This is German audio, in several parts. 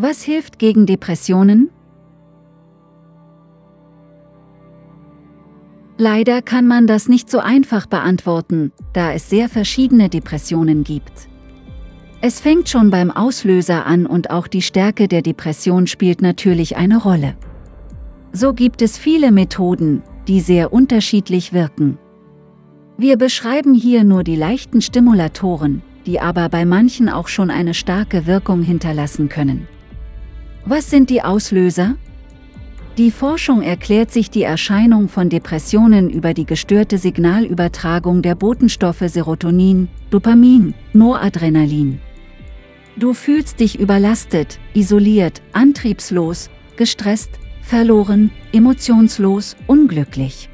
Was hilft gegen Depressionen? Leider kann man das nicht so einfach beantworten, da es sehr verschiedene Depressionen gibt. Es fängt schon beim Auslöser an und auch die Stärke der Depression spielt natürlich eine Rolle. So gibt es viele Methoden, die sehr unterschiedlich wirken. Wir beschreiben hier nur die leichten Stimulatoren, die aber bei manchen auch schon eine starke Wirkung hinterlassen können. Was sind die Auslöser? Die Forschung erklärt sich die Erscheinung von Depressionen über die gestörte Signalübertragung der Botenstoffe Serotonin, Dopamin, Noradrenalin. Du fühlst dich überlastet, isoliert, antriebslos, gestresst, verloren, emotionslos, unglücklich.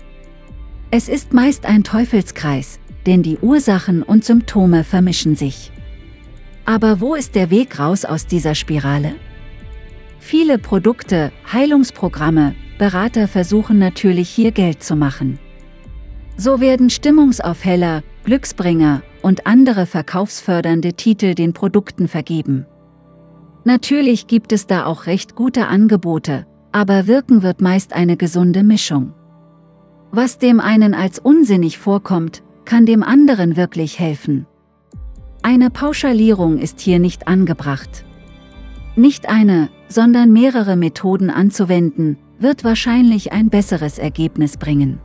Es ist meist ein Teufelskreis, denn die Ursachen und Symptome vermischen sich. Aber wo ist der Weg raus aus dieser Spirale? Viele Produkte, Heilungsprogramme, Berater versuchen natürlich hier Geld zu machen. So werden Stimmungsaufheller, Glücksbringer und andere verkaufsfördernde Titel den Produkten vergeben. Natürlich gibt es da auch recht gute Angebote, aber wirken wird meist eine gesunde Mischung. Was dem einen als unsinnig vorkommt, kann dem anderen wirklich helfen. Eine Pauschalierung ist hier nicht angebracht. Nicht eine, sondern mehrere Methoden anzuwenden, wird wahrscheinlich ein besseres Ergebnis bringen.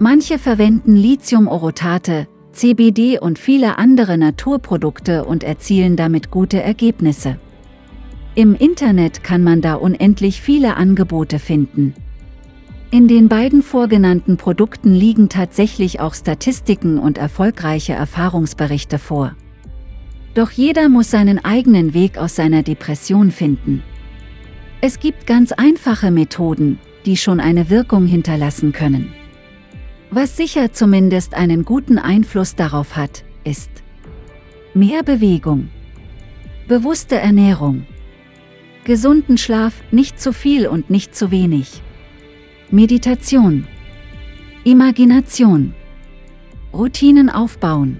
Manche verwenden Lithium-Orotate, CBD und viele andere Naturprodukte und erzielen damit gute Ergebnisse. Im Internet kann man da unendlich viele Angebote finden. In den beiden vorgenannten Produkten liegen tatsächlich auch Statistiken und erfolgreiche Erfahrungsberichte vor. Doch jeder muss seinen eigenen Weg aus seiner Depression finden. Es gibt ganz einfache Methoden, die schon eine Wirkung hinterlassen können. Was sicher zumindest einen guten Einfluss darauf hat, ist mehr Bewegung, bewusste Ernährung, gesunden Schlaf, nicht zu viel und nicht zu wenig. Meditation. Imagination. Routinen aufbauen.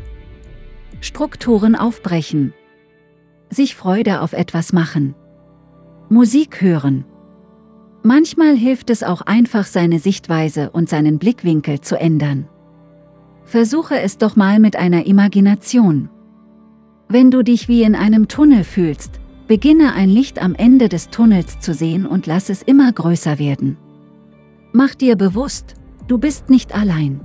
Strukturen aufbrechen. Sich Freude auf etwas machen. Musik hören. Manchmal hilft es auch einfach seine Sichtweise und seinen Blickwinkel zu ändern. Versuche es doch mal mit einer Imagination. Wenn du dich wie in einem Tunnel fühlst, Beginne ein Licht am Ende des Tunnels zu sehen und lass es immer größer werden. Mach dir bewusst, du bist nicht allein.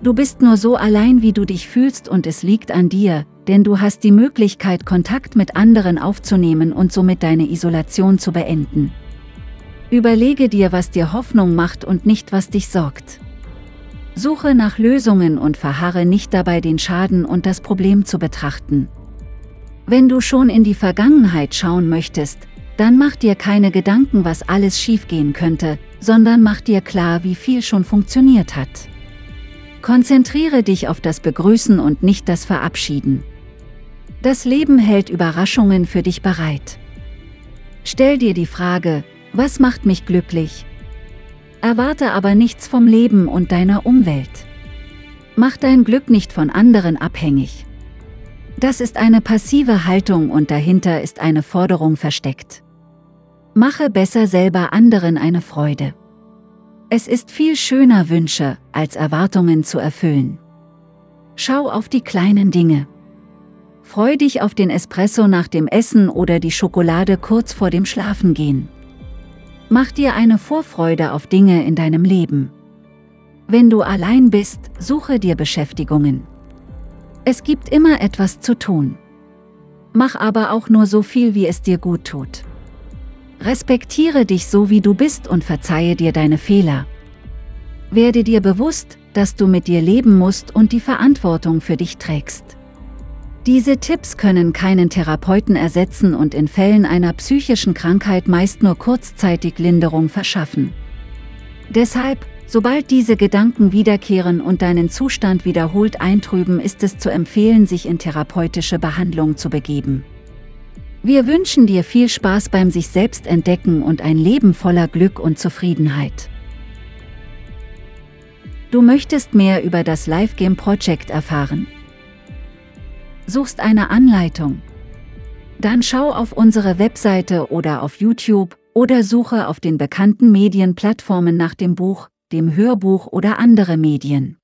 Du bist nur so allein, wie du dich fühlst und es liegt an dir, denn du hast die Möglichkeit, Kontakt mit anderen aufzunehmen und somit deine Isolation zu beenden. Überlege dir, was dir Hoffnung macht und nicht, was dich sorgt. Suche nach Lösungen und verharre nicht dabei, den Schaden und das Problem zu betrachten. Wenn du schon in die Vergangenheit schauen möchtest, dann mach dir keine Gedanken, was alles schiefgehen könnte, sondern mach dir klar, wie viel schon funktioniert hat. Konzentriere dich auf das Begrüßen und nicht das Verabschieden. Das Leben hält Überraschungen für dich bereit. Stell dir die Frage, was macht mich glücklich? Erwarte aber nichts vom Leben und deiner Umwelt. Mach dein Glück nicht von anderen abhängig. Das ist eine passive Haltung und dahinter ist eine Forderung versteckt. Mache besser selber anderen eine Freude. Es ist viel schöner Wünsche, als Erwartungen zu erfüllen. Schau auf die kleinen Dinge. Freu dich auf den Espresso nach dem Essen oder die Schokolade kurz vor dem Schlafengehen. Mach dir eine Vorfreude auf Dinge in deinem Leben. Wenn du allein bist, suche dir Beschäftigungen. Es gibt immer etwas zu tun. Mach aber auch nur so viel, wie es dir gut tut. Respektiere dich so, wie du bist und verzeihe dir deine Fehler. Werde dir bewusst, dass du mit dir leben musst und die Verantwortung für dich trägst. Diese Tipps können keinen Therapeuten ersetzen und in Fällen einer psychischen Krankheit meist nur kurzzeitig Linderung verschaffen. Deshalb, Sobald diese Gedanken wiederkehren und deinen Zustand wiederholt eintrüben, ist es zu empfehlen, sich in therapeutische Behandlung zu begeben. Wir wünschen dir viel Spaß beim sich selbst entdecken und ein Leben voller Glück und Zufriedenheit. Du möchtest mehr über das Live Game Project erfahren. Suchst eine Anleitung. Dann schau auf unsere Webseite oder auf YouTube oder suche auf den bekannten Medienplattformen nach dem Buch, dem Hörbuch oder andere Medien.